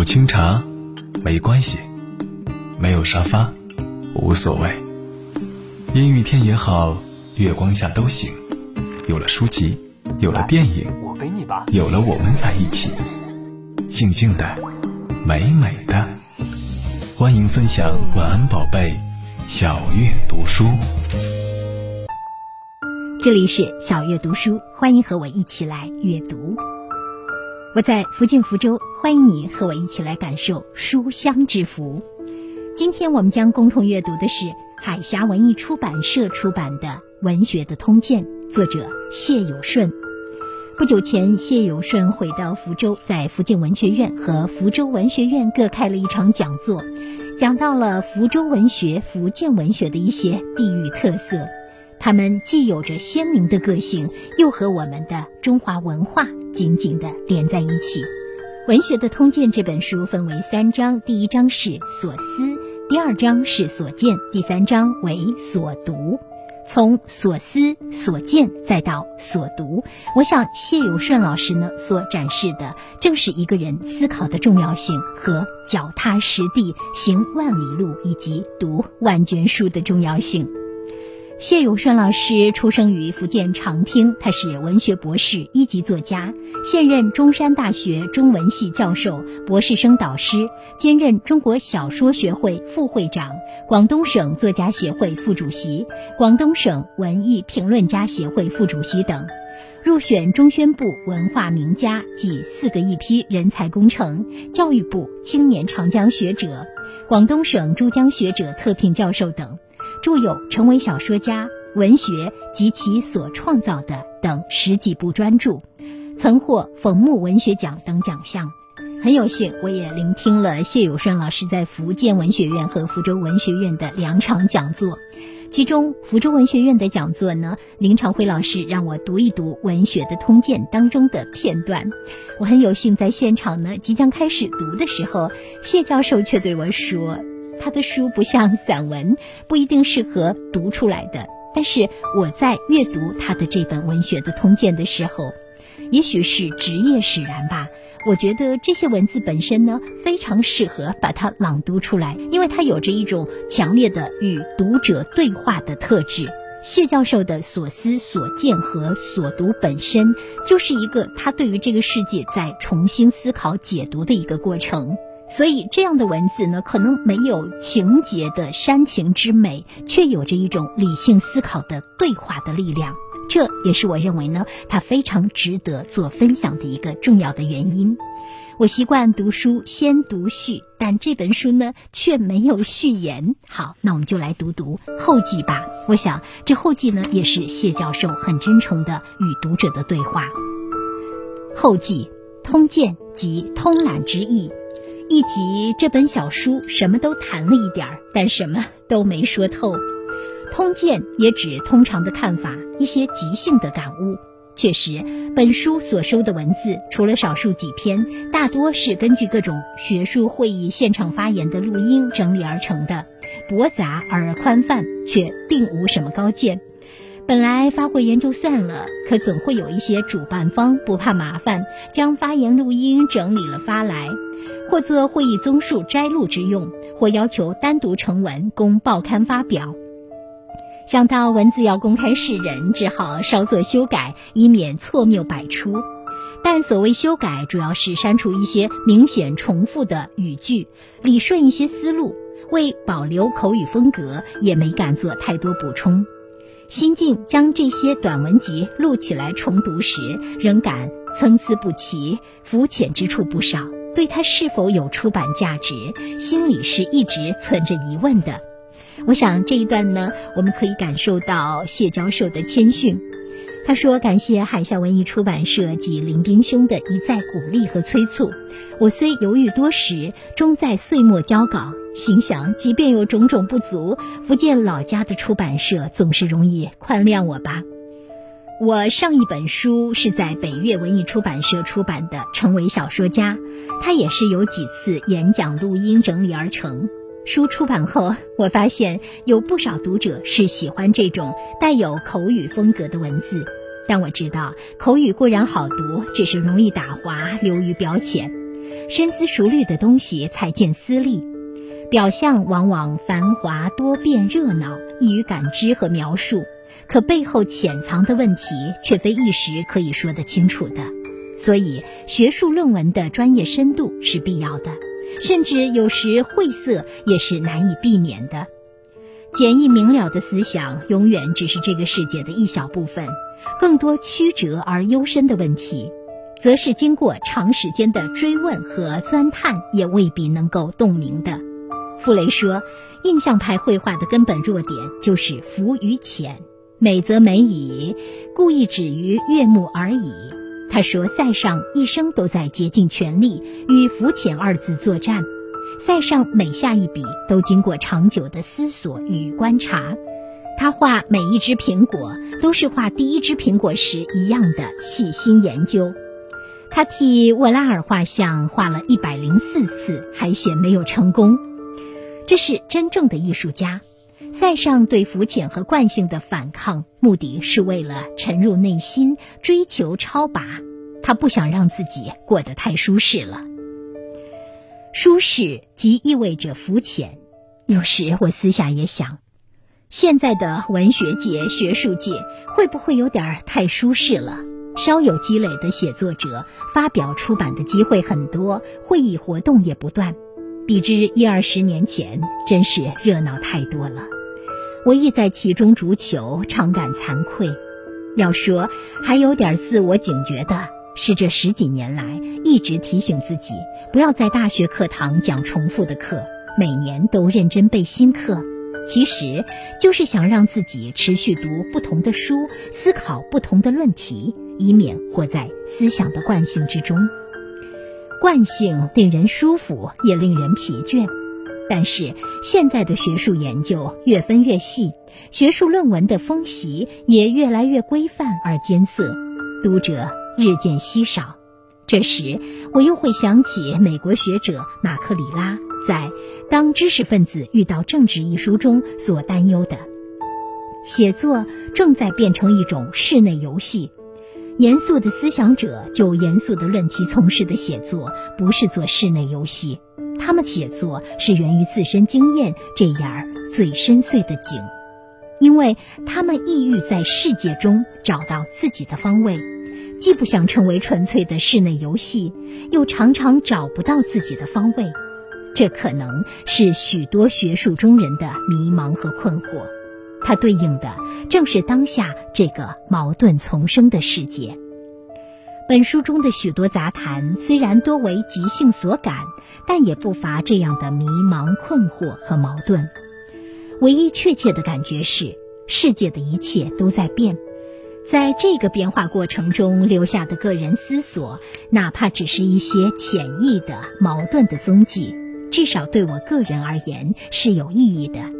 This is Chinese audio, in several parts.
有清茶，没关系；没有沙发，无所谓。阴雨天也好，月光下都行。有了书籍，有了电影，有了我们在一起，静静的，美美的。欢迎分享晚安宝贝，小月读书。这里是小月读书，欢迎和我一起来阅读。我在福建福州，欢迎你和我一起来感受书香之福。今天我们将共同阅读的是海峡文艺出版社出版的《文学的通鉴》，作者谢有顺。不久前，谢有顺回到福州，在福建文学院和福州文学院各开了一场讲座，讲到了福州文学、福建文学的一些地域特色。他们既有着鲜明的个性，又和我们的中华文化紧紧地连在一起。《文学的通鉴》这本书分为三章，第一章是所思，第二章是所见，第三章为所读。从所思、所见再到所读，我想谢有顺老师呢所展示的，正是一个人思考的重要性和脚踏实地行万里路以及读万卷书的重要性。谢有顺老师出生于福建长汀，他是文学博士、一级作家，现任中山大学中文系教授、博士生导师，兼任中国小说学会副会长、广东省作家协会副主席、广东省文艺评论家协会副主席等，入选中宣部文化名家及四个一批人才工程、教育部青年长江学者、广东省珠江学者特聘教授等。著有《成为小说家》《文学及其所创造的》等十几部专著，曾获冯木文学奖等奖项。很有幸，我也聆听了谢有顺老师在福建文学院和福州文学院的两场讲座。其中，福州文学院的讲座呢，林长辉老师让我读一读《文学的通鉴》当中的片段。我很有幸在现场呢，即将开始读的时候，谢教授却对我说。他的书不像散文，不一定适合读出来的。但是我在阅读他的这本文学的通鉴的时候，也许是职业使然吧，我觉得这些文字本身呢，非常适合把它朗读出来，因为它有着一种强烈的与读者对话的特质。谢教授的所思所见和所读本身，就是一个他对于这个世界在重新思考解读的一个过程。所以，这样的文字呢，可能没有情节的煽情之美，却有着一种理性思考的对话的力量。这也是我认为呢，它非常值得做分享的一个重要的原因。我习惯读书先读序，但这本书呢却没有序言。好，那我们就来读读后记吧。我想，这后记呢，也是谢教授很真诚的与读者的对话。后记，通鉴及通览之意。一集这本小书什么都谈了一点儿，但什么都没说透。通鉴也指通常的看法，一些即兴的感悟。确实，本书所收的文字，除了少数几篇，大多是根据各种学术会议现场发言的录音整理而成的，博杂而宽泛，却并无什么高见。本来发会言就算了，可总会有一些主办方不怕麻烦，将发言录音整理了发来。或做会议综述摘录之用，或要求单独成文供报刊发表。想到文字要公开示人，只好稍作修改，以免错谬百出。但所谓修改，主要是删除一些明显重复的语句，理顺一些思路。为保留口语风格，也没敢做太多补充。心境将这些短文集录起来重读时，仍感参差不齐，浮浅之处不少。对它是否有出版价值，心里是一直存着疑问的。我想这一段呢，我们可以感受到谢教授的谦逊。他说：“感谢海峡文艺出版社及林冰兄的一再鼓励和催促。我虽犹豫多时，终在岁末交稿。心想，即便有种种不足，福建老家的出版社总是容易宽谅我吧。”我上一本书是在北岳文艺出版社出版的《成为小说家》，它也是由几次演讲录音整理而成。书出版后，我发现有不少读者是喜欢这种带有口语风格的文字，但我知道口语固然好读，只是容易打滑、流于表浅。深思熟虑的东西才见私利。表象往往繁华多变、热闹，易于感知和描述，可背后潜藏的问题却非一时可以说得清楚的。所以，学术论文的专业深度是必要的，甚至有时晦涩也是难以避免的。简易明了的思想永远只是这个世界的一小部分，更多曲折而幽深的问题，则是经过长时间的追问和钻探也未必能够洞明的。傅雷说，印象派绘画的根本弱点就是浮与浅，美则美矣，故意止于悦目而已。他说，塞尚一生都在竭尽全力与浮浅二字作战，塞尚每下一笔都经过长久的思索与观察，他画每一只苹果都是画第一只苹果时一样的细心研究。他替沃拉尔画像画了一百零四次，还嫌没有成功。这是真正的艺术家，塞尚对浮浅和惯性的反抗，目的是为了沉入内心，追求超拔。他不想让自己过得太舒适了。舒适即意味着浮浅。有时我私下也想，现在的文学界、学术界会不会有点太舒适了？稍有积累的写作者，发表出版的机会很多，会议活动也不断。比之一二十年前，真是热闹太多了。我亦在其中逐求，常感惭愧。要说还有点自我警觉的，是这十几年来一直提醒自己，不要在大学课堂讲重复的课，每年都认真背新课。其实就是想让自己持续读不同的书，思考不同的论题，以免活在思想的惯性之中。惯性令人舒服，也令人疲倦。但是现在的学术研究越分越细，学术论文的风习也越来越规范而艰涩，读者日渐稀少。这时，我又会想起美国学者马克里拉在《当知识分子遇到政治》一书中所担忧的：写作正在变成一种室内游戏。严肃的思想者就严肃的论题从事的写作，不是做室内游戏，他们写作是源于自身经验这眼儿最深邃的井，因为他们意欲在世界中找到自己的方位，既不想成为纯粹的室内游戏，又常常找不到自己的方位，这可能是许多学术中人的迷茫和困惑。它对应的正是当下这个矛盾丛生的世界。本书中的许多杂谈虽然多为即兴所感，但也不乏这样的迷茫、困惑和矛盾。唯一确切的感觉是，世界的一切都在变，在这个变化过程中留下的个人思索，哪怕只是一些潜意的矛盾的踪迹，至少对我个人而言是有意义的。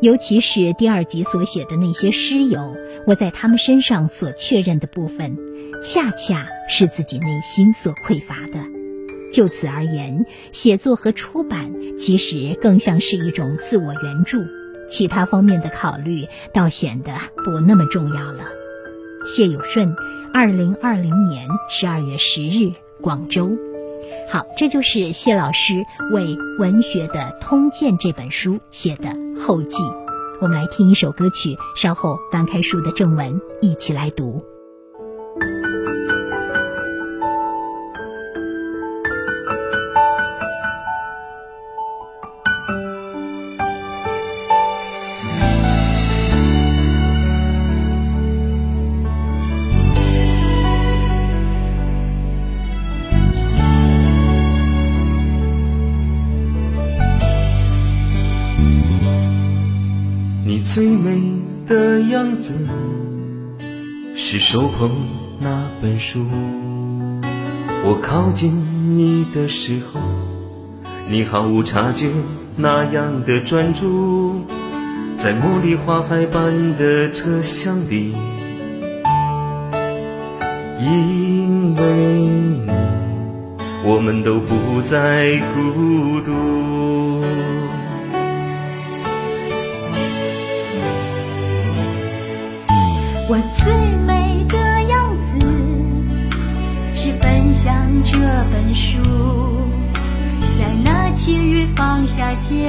尤其是第二集所写的那些诗友，我在他们身上所确认的部分，恰恰是自己内心所匮乏的。就此而言，写作和出版其实更像是一种自我援助，其他方面的考虑倒显得不那么重要了。谢有顺，二零二零年十二月十日，广州。好，这就是谢老师为《文学的通鉴》这本书写的后记。我们来听一首歌曲，稍后翻开书的正文，一起来读。我靠近你的时候，你毫无察觉那样的专注，在茉莉花海般的车厢里，因为你，我们都不再孤独。我最的样子是分享这本书。放下间，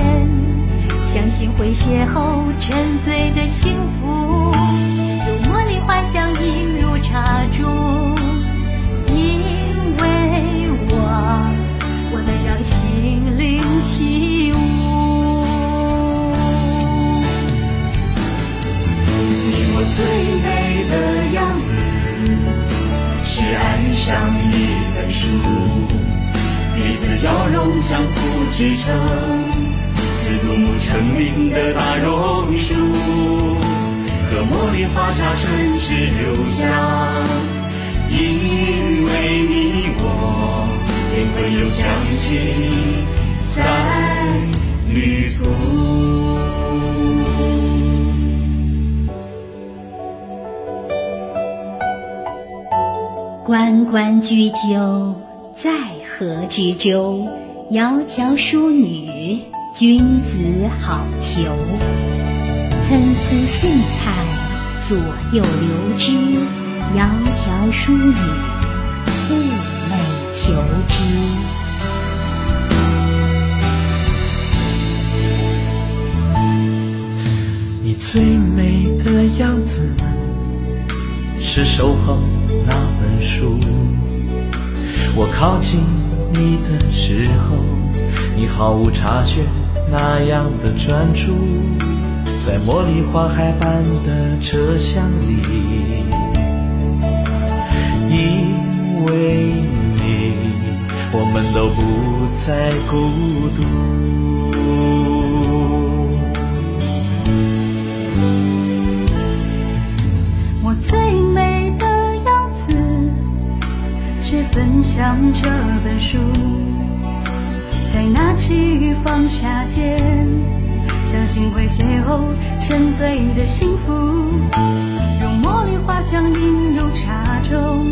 相信会邂逅沉醉的幸福。如茉莉花香映入茶中，因为我，我能让心灵起舞。你我最美的样子，是爱上一本书。彼此交融，相互支撑，似独木成林的大榕树，和茉莉花茶唇齿留香。因为你我，灵魂又相契在旅途。关关雎鸠，在。河之洲，窈窕淑女，君子好逑。参差荇菜，左右流之，窈窕淑女，寤寐求之。你最美的样子，是手捧那本书，我靠近。你的时候，你毫无察觉，那样的专注，在茉莉花海般的车厢里，因为你，我们都不再孤独。分享这本书。再拿起放下剑，相信会邂逅沉醉的幸福。用茉莉花香映入茶中，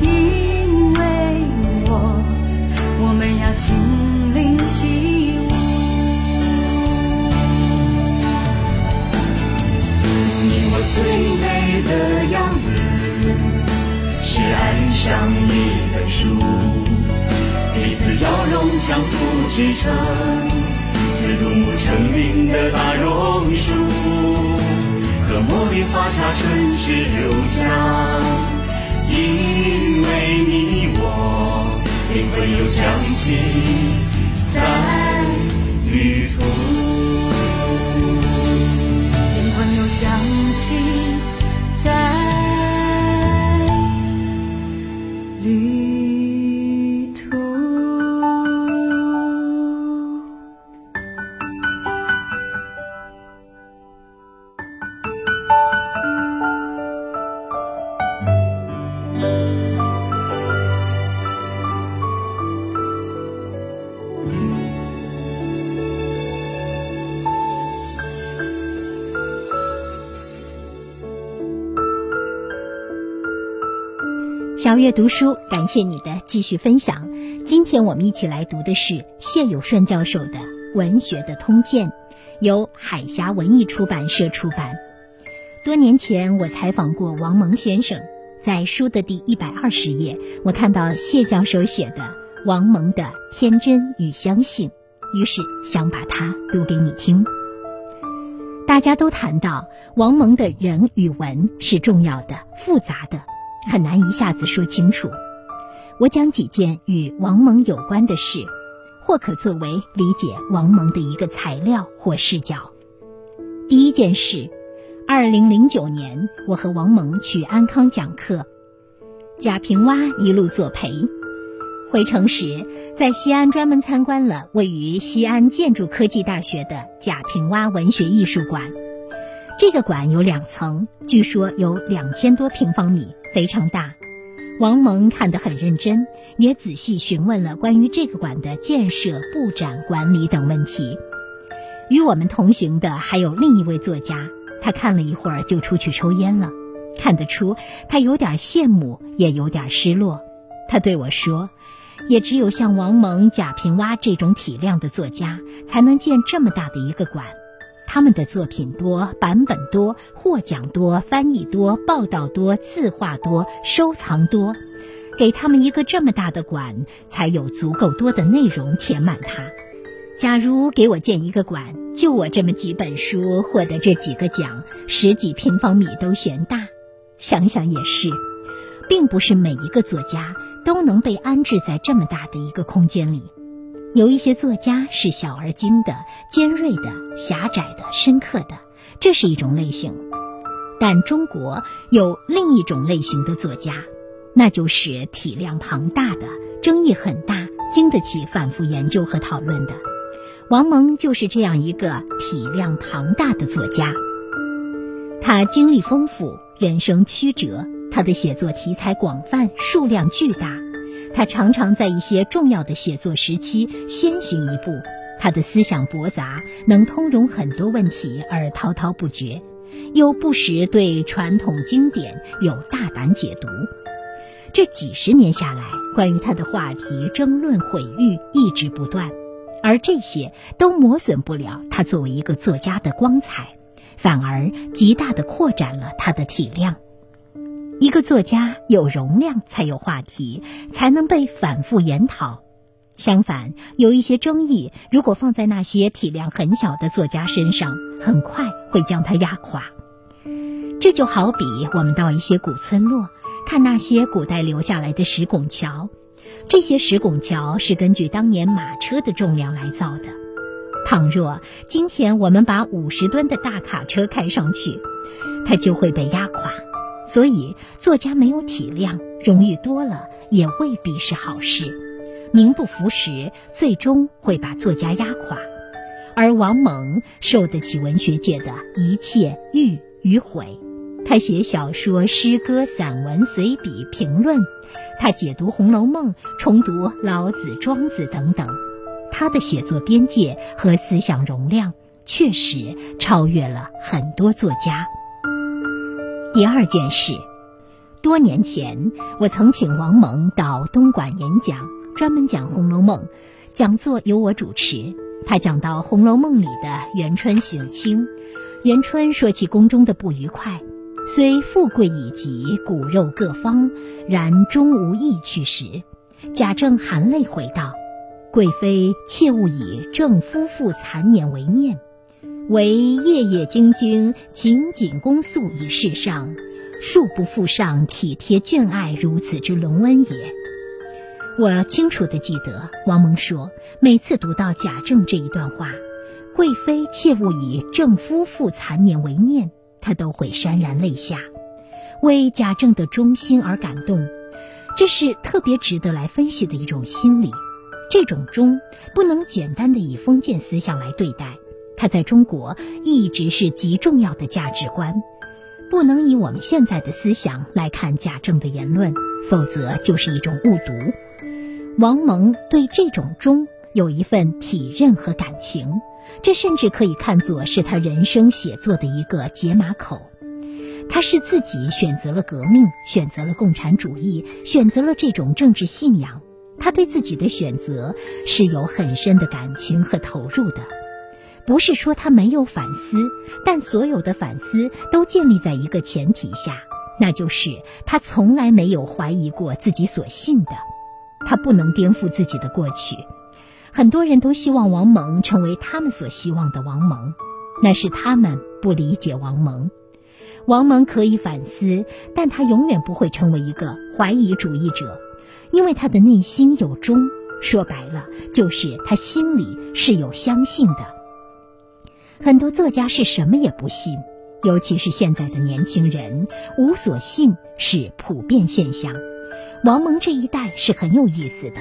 因为我，我们要心灵起舞。你我最美的样子，是爱上一本书。彼此交融，相互支撑，似独木成林的大榕树，和茉莉花茶唇齿留香。因为你我，灵魂又相契在旅途，小月读书，感谢你的继续分享。今天我们一起来读的是谢有顺教授的《文学的通鉴》，由海峡文艺出版社出版。多年前，我采访过王蒙先生，在书的第一百二十页，我看到谢教授写的王蒙的天真与相信，于是想把它读给你听。大家都谈到王蒙的人与文是重要的、复杂的。很难一下子说清楚。我讲几件与王蒙有关的事，或可作为理解王蒙的一个材料或视角。第一件事，二零零九年，我和王蒙去安康讲课，贾平凹一路作陪。回城时，在西安专门参观了位于西安建筑科技大学的贾平凹文学艺术馆。这个馆有两层，据说有两千多平方米。非常大，王蒙看得很认真，也仔细询问了关于这个馆的建设、布展、管理等问题。与我们同行的还有另一位作家，他看了一会儿就出去抽烟了，看得出他有点羡慕，也有点失落。他对我说：“也只有像王蒙、贾平凹这种体量的作家，才能建这么大的一个馆。”他们的作品多，版本多，获奖多，翻译多，报道多，字画多，收藏多，给他们一个这么大的馆，才有足够多的内容填满它。假如给我建一个馆，就我这么几本书获得这几个奖，十几平方米都嫌大。想想也是，并不是每一个作家都能被安置在这么大的一个空间里。有一些作家是小而精的、尖锐的、狭窄的、深刻的，这是一种类型。但中国有另一种类型的作家，那就是体量庞大的、争议很大、经得起反复研究和讨论的。王蒙就是这样一个体量庞大的作家。他经历丰富，人生曲折，他的写作题材广泛，数量巨大。他常常在一些重要的写作时期先行一步。他的思想博杂，能通融很多问题而滔滔不绝，又不时对传统经典有大胆解读。这几十年下来，关于他的话题争论毁誉一直不断，而这些都磨损不了他作为一个作家的光彩，反而极大的扩展了他的体量。一个作家有容量，才有话题，才能被反复研讨。相反，有一些争议，如果放在那些体量很小的作家身上，很快会将他压垮。这就好比我们到一些古村落，看那些古代留下来的石拱桥，这些石拱桥是根据当年马车的重量来造的。倘若今天我们把五十吨的大卡车开上去，它就会被压垮。所以，作家没有体谅，荣誉多了也未必是好事。名不符实，最终会把作家压垮。而王蒙受得起文学界的一切誉与毁。他写小说、诗歌、散文、随笔、评论；他解读《红楼梦》，重读老子、庄子等等。他的写作边界和思想容量，确实超越了很多作家。第二件事，多年前我曾请王蒙到东莞演讲，专门讲《红楼梦》，讲座由我主持。他讲到《红楼梦》里的元春省亲，元春说起宫中的不愉快，虽富贵已极，骨肉各方，然终无意去时。贾政含泪回道：“贵妃切勿以正夫妇残年为念。”唯夜夜兢兢、勤谨恭肃以事上，恕不负上体贴眷爱如此之隆恩也。我清楚地记得，王蒙说，每次读到贾政这一段话，“贵妃切勿以正夫妇残年为念”，他都会潸然泪下，为贾政的忠心而感动。这是特别值得来分析的一种心理。这种忠不能简单的以封建思想来对待。它在中国一直是极重要的价值观，不能以我们现在的思想来看贾政的言论，否则就是一种误读。王蒙对这种忠有一份体认和感情，这甚至可以看作是他人生写作的一个解码口。他是自己选择了革命，选择了共产主义，选择了这种政治信仰。他对自己的选择是有很深的感情和投入的。不是说他没有反思，但所有的反思都建立在一个前提下，那就是他从来没有怀疑过自己所信的。他不能颠覆自己的过去。很多人都希望王蒙成为他们所希望的王蒙，那是他们不理解王蒙。王蒙可以反思，但他永远不会成为一个怀疑主义者，因为他的内心有忠。说白了，就是他心里是有相信的。很多作家是什么也不信，尤其是现在的年轻人，无所信是普遍现象。王蒙这一代是很有意思的，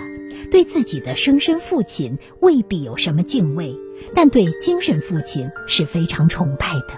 对自己的生身父亲未必有什么敬畏，但对精神父亲是非常崇拜的。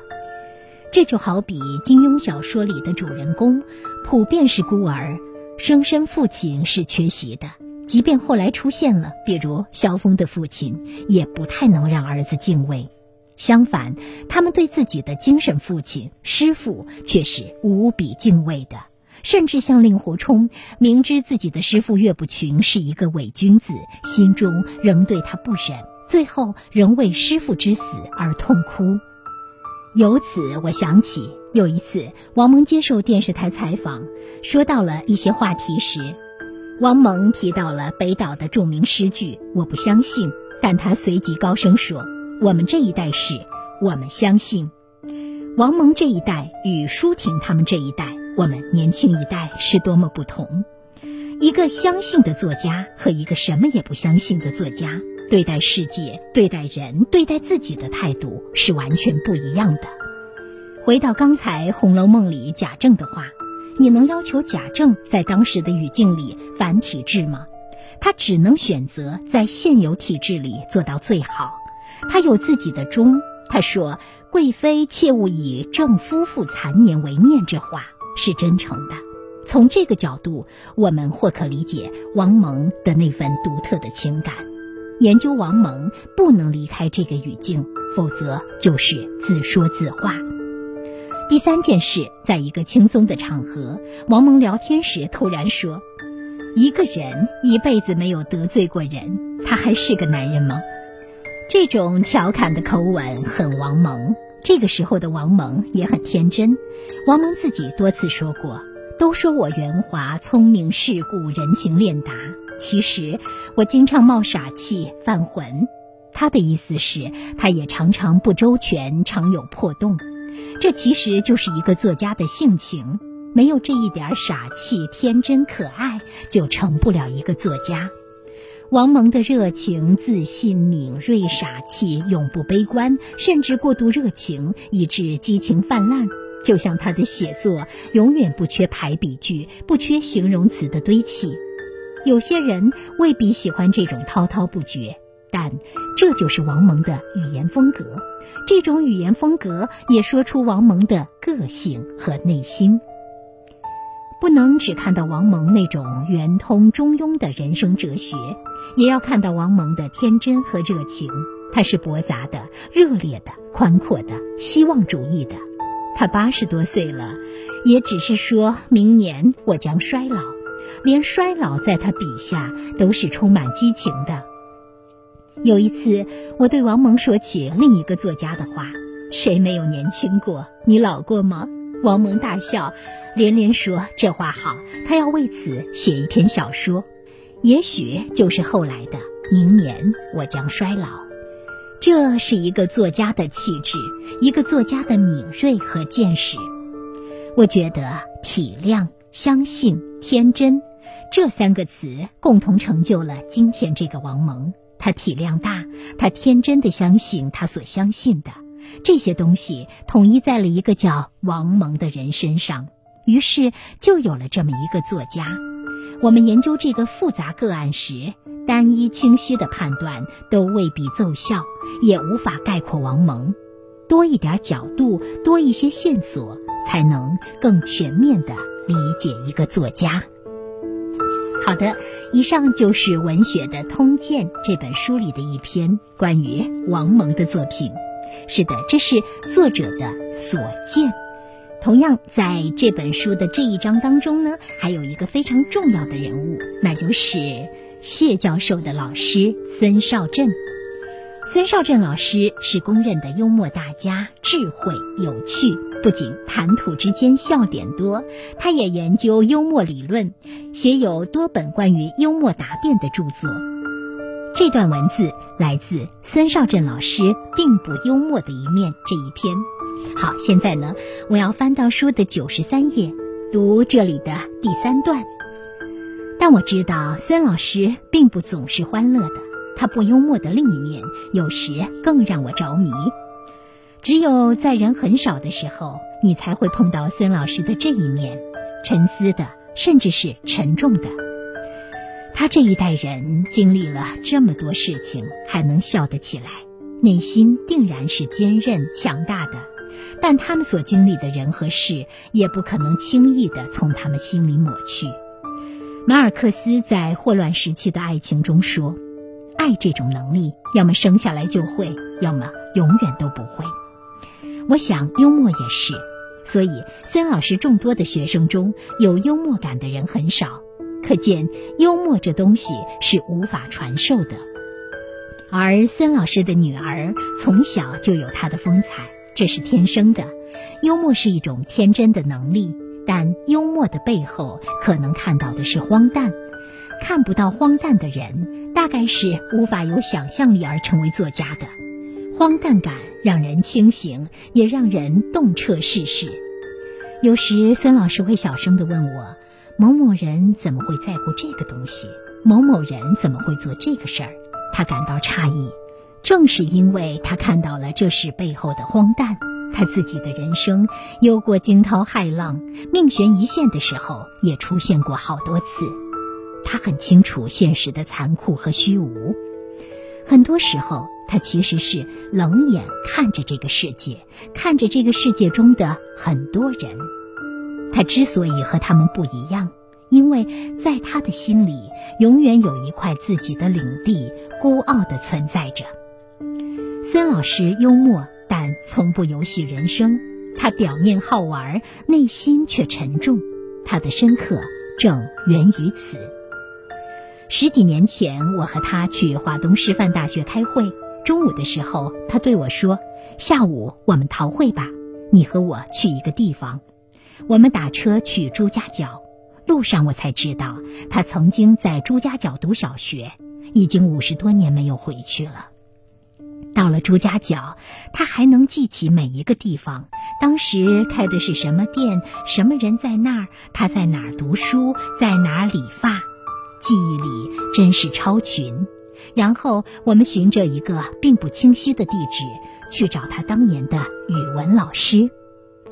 这就好比金庸小说里的主人公，普遍是孤儿，生身父亲是缺席的。即便后来出现了，比如萧峰的父亲，也不太能让儿子敬畏。相反，他们对自己的精神父亲、师傅却是无比敬畏的，甚至像令狐冲，明知自己的师傅岳不群是一个伪君子，心中仍对他不忍，最后仍为师傅之死而痛哭。由此，我想起有一次王蒙接受电视台采访，说到了一些话题时，王蒙提到了北岛的著名诗句：“我不相信。”但他随即高声说：“我们这一代是，我们相信。”王蒙这一代与舒婷他们这一代，我们年轻一代是多么不同！一个相信的作家和一个什么也不相信的作家，对待世界、对待人、对待自己的态度是完全不一样的。回到刚才《红楼梦》里贾政的话，你能要求贾政在当时的语境里反体制吗？他只能选择在现有体制里做到最好。他有自己的忠。他说。贵妃切勿以正夫妇残年为念，这话是真诚的。从这个角度，我们或可理解王蒙的那份独特的情感。研究王蒙不能离开这个语境，否则就是自说自话。第三件事，在一个轻松的场合，王蒙聊天时突然说：“一个人一辈子没有得罪过人，他还是个男人吗？”这种调侃的口吻很王蒙。这个时候的王蒙也很天真。王蒙自己多次说过：“都说我圆滑、聪明、世故、人情练达，其实我经常冒傻气、犯浑。”他的意思是，他也常常不周全，常有破洞。这其实就是一个作家的性情。没有这一点傻气、天真、可爱，就成不了一个作家。王蒙的热情、自信、敏锐、傻气，永不悲观，甚至过度热情，以致激情泛滥。就像他的写作，永远不缺排比句，不缺形容词的堆砌。有些人未必喜欢这种滔滔不绝，但这就是王蒙的语言风格。这种语言风格也说出王蒙的个性和内心。不能只看到王蒙那种圆通中庸的人生哲学，也要看到王蒙的天真和热情。他是博杂的、热烈的、宽阔的、希望主义的。他八十多岁了，也只是说明年我将衰老，连衰老在他笔下都是充满激情的。有一次，我对王蒙说起另一个作家的话：“谁没有年轻过？你老过吗？”王蒙大笑，连连说：“这话好，他要为此写一篇小说，也许就是后来的明年我将衰老。”这是一个作家的气质，一个作家的敏锐和见识。我觉得体谅、相信、天真这三个词共同成就了今天这个王蒙。他体量大，他天真的相信他所相信的。这些东西统一在了一个叫王蒙的人身上，于是就有了这么一个作家。我们研究这个复杂个案时，单一清晰的判断都未必奏效，也无法概括王蒙。多一点角度，多一些线索，才能更全面地理解一个作家。好的，以上就是《文学的通鉴》这本书里的一篇关于王蒙的作品。是的，这是作者的所见。同样，在这本书的这一章当中呢，还有一个非常重要的人物，那就是谢教授的老师孙少振。孙少振老师是公认的幽默大家，智慧有趣，不仅谈吐之间笑点多，他也研究幽默理论，写有多本关于幽默答辩的著作。这段文字来自孙少振老师并不幽默的一面这一篇。好，现在呢，我要翻到书的九十三页，读这里的第三段。但我知道孙老师并不总是欢乐的，他不幽默的另一面有时更让我着迷。只有在人很少的时候，你才会碰到孙老师的这一面，沉思的，甚至是沉重的。他这一代人经历了这么多事情，还能笑得起来，内心定然是坚韧强大的。但他们所经历的人和事，也不可能轻易的从他们心里抹去。马尔克斯在《霍乱时期的爱情》中说：“爱这种能力，要么生下来就会，要么永远都不会。”我想幽默也是，所以孙老师众多的学生中有幽默感的人很少。可见，幽默这东西是无法传授的。而孙老师的女儿从小就有她的风采，这是天生的。幽默是一种天真的能力，但幽默的背后可能看到的是荒诞。看不到荒诞的人，大概是无法有想象力而成为作家的。荒诞感让人清醒，也让人洞彻世事。有时孙老师会小声地问我：“某某人怎么会在乎这个东西？某某人怎么会做这个事儿？”他感到诧异。正是因为他看到了这事背后的荒诞，他自己的人生有过惊涛骇浪、命悬一线的时候，也出现过好多次。他很清楚现实的残酷和虚无，很多时候他其实是冷眼看着这个世界，看着这个世界中的很多人。他之所以和他们不一样。因为在他的心里，永远有一块自己的领地，孤傲地存在着。孙老师幽默，但从不游戏人生。他表面好玩，内心却沉重。他的深刻正源于此。十几年前，我和他去华东师范大学开会，中午的时候，他对我说：“下午我们逃会吧，你和我去一个地方。”我们打车去朱家角。路上我才知道，他曾经在朱家角读小学，已经五十多年没有回去了。到了朱家角，他还能记起每一个地方，当时开的是什么店，什么人在那儿，他在哪儿读书，在哪儿理发，记忆里真是超群。然后我们循着一个并不清晰的地址去找他当年的语文老师，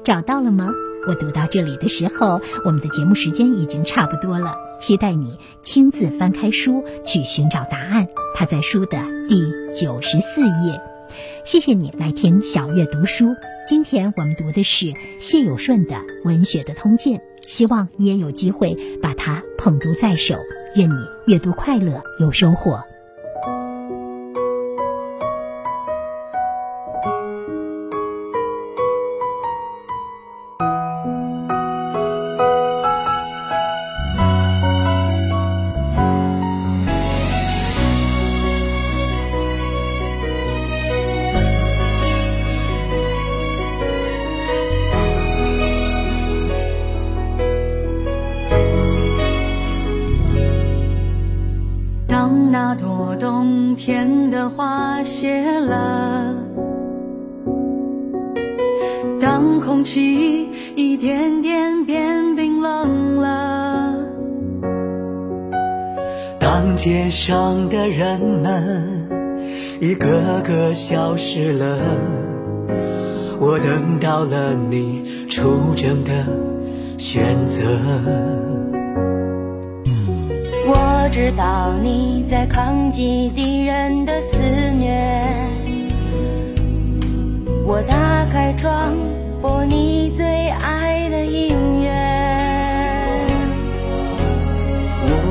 找到了吗？我读到这里的时候，我们的节目时间已经差不多了。期待你亲自翻开书去寻找答案，它在书的第九十四页。谢谢你来听小月读书。今天我们读的是谢有顺的《文学的通鉴》，希望你也有机会把它捧读在手。愿你阅读快乐，有收获。上的人们一个个消失了，我等到了你出征的选择。我知道你在抗击敌人的肆虐，我打开窗播你最爱的音乐。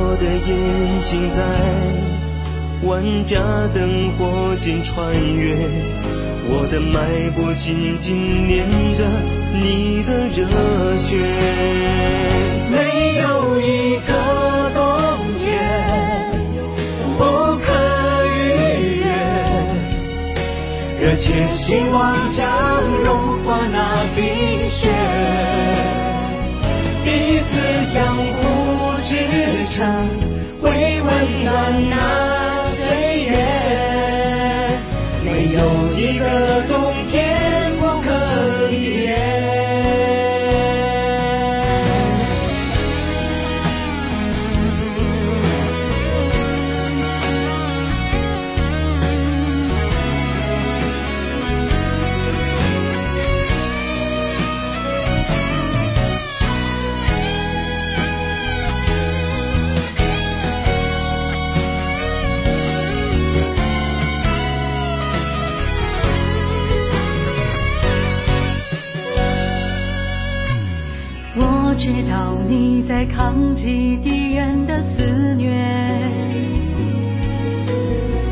我的眼睛在万家灯火间穿越，我的脉搏紧紧连着你的热血。没有一个冬天不可逾越，热切希望将融化那冰雪，彼此相互撑。击敌人的肆虐，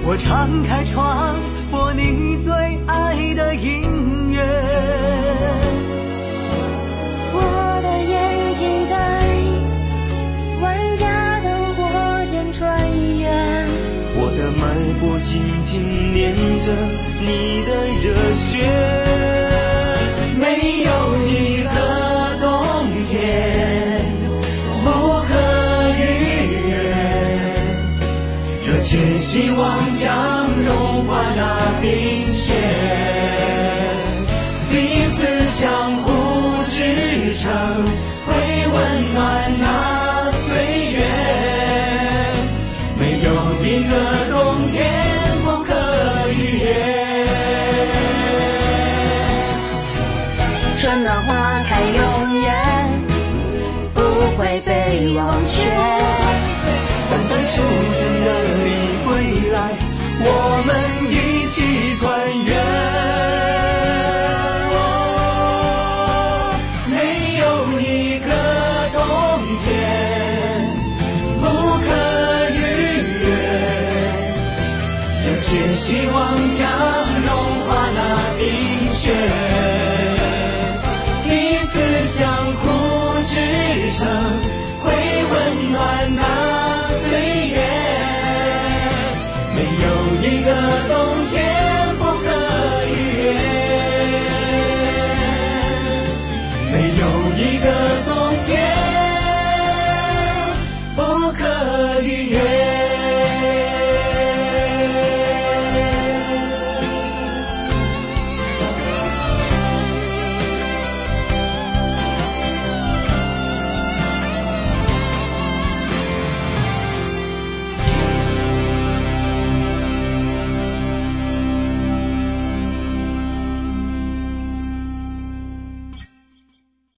我敞开窗播你最爱的音乐。我的眼睛在万家灯火间穿越，我的脉搏紧紧连着你的热血。切希望将融化那冰雪，彼此相互支撑，借，希望将融化那冰雪，彼此相互支撑。